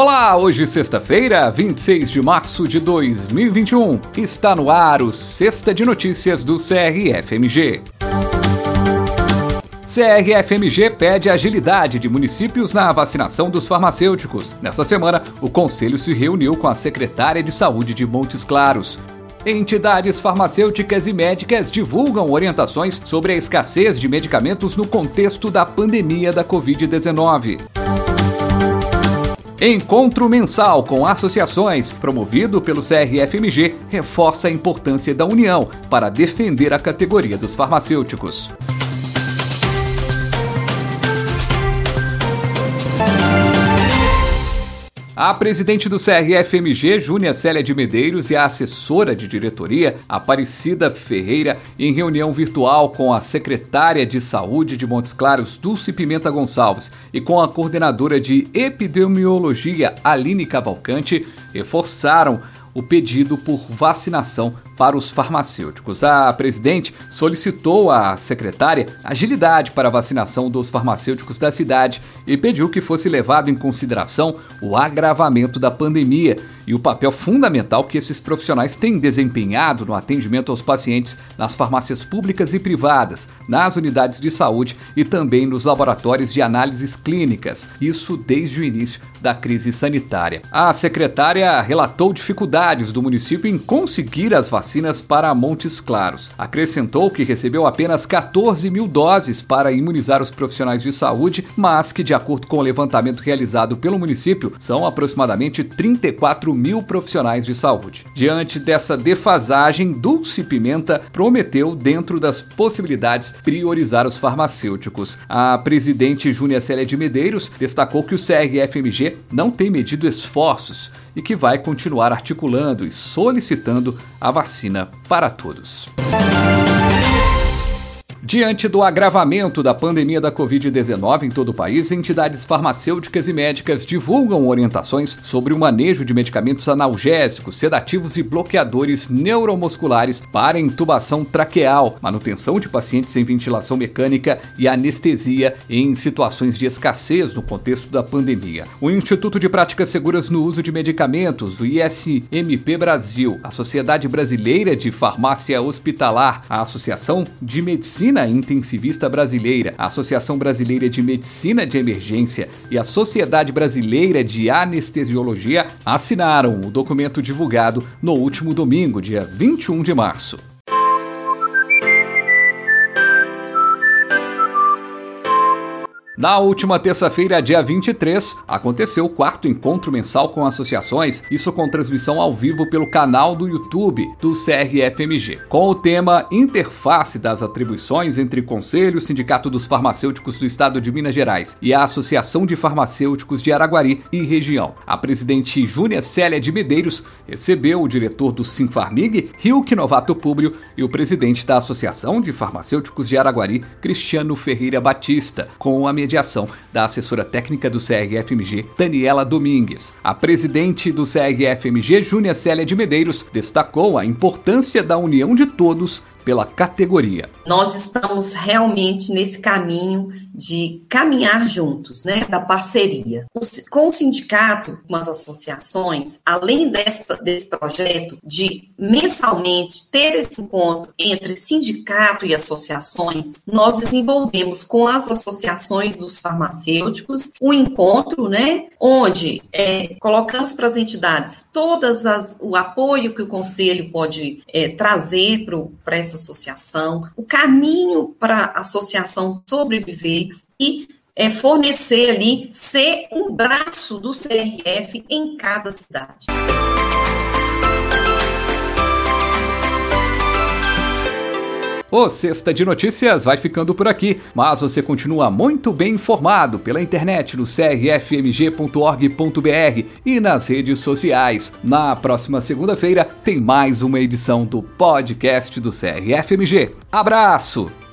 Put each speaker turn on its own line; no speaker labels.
Olá, hoje sexta-feira, 26 de março de 2021. Está no ar o Sexta de Notícias do CRFMG. CRFMG pede agilidade de municípios na vacinação dos farmacêuticos. Nessa semana, o Conselho se reuniu com a secretária de Saúde de Montes Claros. Entidades farmacêuticas e médicas divulgam orientações sobre a escassez de medicamentos no contexto da pandemia da Covid-19. Encontro mensal com associações, promovido pelo CRFMG, reforça a importância da união para defender a categoria dos farmacêuticos. A presidente do CRFMG, Júnia Célia de Medeiros, e a assessora de diretoria, Aparecida Ferreira, em reunião virtual com a secretária de Saúde de Montes Claros, Dulce Pimenta Gonçalves, e com a coordenadora de Epidemiologia, Aline Cavalcante, reforçaram o pedido por vacinação para os farmacêuticos. A presidente solicitou à secretária agilidade para a vacinação dos farmacêuticos da cidade e pediu que fosse levado em consideração o agravamento da pandemia e o papel fundamental que esses profissionais têm desempenhado no atendimento aos pacientes nas farmácias públicas e privadas, nas unidades de saúde e também nos laboratórios de análises clínicas, isso desde o início da crise sanitária. A secretária relatou dificuldades do município em conseguir as vacinas para Montes Claros. Acrescentou que recebeu apenas 14 mil doses para imunizar os profissionais de saúde, mas que, de acordo com o levantamento realizado pelo município, são aproximadamente 34 mil profissionais de saúde. Diante dessa defasagem, Dulce Pimenta prometeu, dentro das possibilidades, priorizar os farmacêuticos. A presidente Júnia Célia de Medeiros destacou que o CRFMG não tem medido esforços e que vai continuar articulando e solicitando a vacina para todos. Diante do agravamento da pandemia da Covid-19 em todo o país, entidades farmacêuticas e médicas divulgam orientações sobre o manejo de medicamentos analgésicos, sedativos e bloqueadores neuromusculares para intubação traqueal, manutenção de pacientes em ventilação mecânica e anestesia em situações de escassez no contexto da pandemia. O Instituto de Práticas Seguras no Uso de Medicamentos, o ISMP Brasil, a Sociedade Brasileira de Farmácia Hospitalar, a Associação de Medicina Medicina Intensivista Brasileira, a Associação Brasileira de Medicina de Emergência e a Sociedade Brasileira de Anestesiologia assinaram o documento divulgado no último domingo, dia 21 de março. Na última terça-feira, dia 23, aconteceu o quarto encontro mensal com associações, isso com transmissão ao vivo pelo canal do YouTube do CRFMG, com o tema Interface das atribuições entre Conselho Sindicato dos Farmacêuticos do Estado de Minas Gerais e a Associação de Farmacêuticos de Araguari e região. A presidente Júnia Célia de Medeiros recebeu o diretor do Sinfarmig, Rilke Novato Públio, e o presidente da Associação de Farmacêuticos de Araguari, Cristiano Ferreira Batista, com a mediação da assessora técnica do CRFMG, Daniela Domingues. A presidente do CRFMG, Júnia Célia de Medeiros, destacou a importância da união de todos pela categoria.
Nós estamos realmente nesse caminho de caminhar juntos, né, da parceria. Com o sindicato, com as associações, além dessa, desse projeto de mensalmente ter esse encontro entre sindicato e associações, nós desenvolvemos com as associações dos farmacêuticos um encontro, né, onde é, colocamos para as entidades todas as, o apoio que o conselho pode é, trazer para essa associação, o caminho para a associação sobreviver e é, fornecer ali, ser um braço do CRF em cada cidade.
O Sexta de Notícias vai ficando por aqui, mas você continua muito bem informado pela internet no crfmg.org.br e nas redes sociais. Na próxima segunda-feira tem mais uma edição do podcast do CRFMG. Abraço!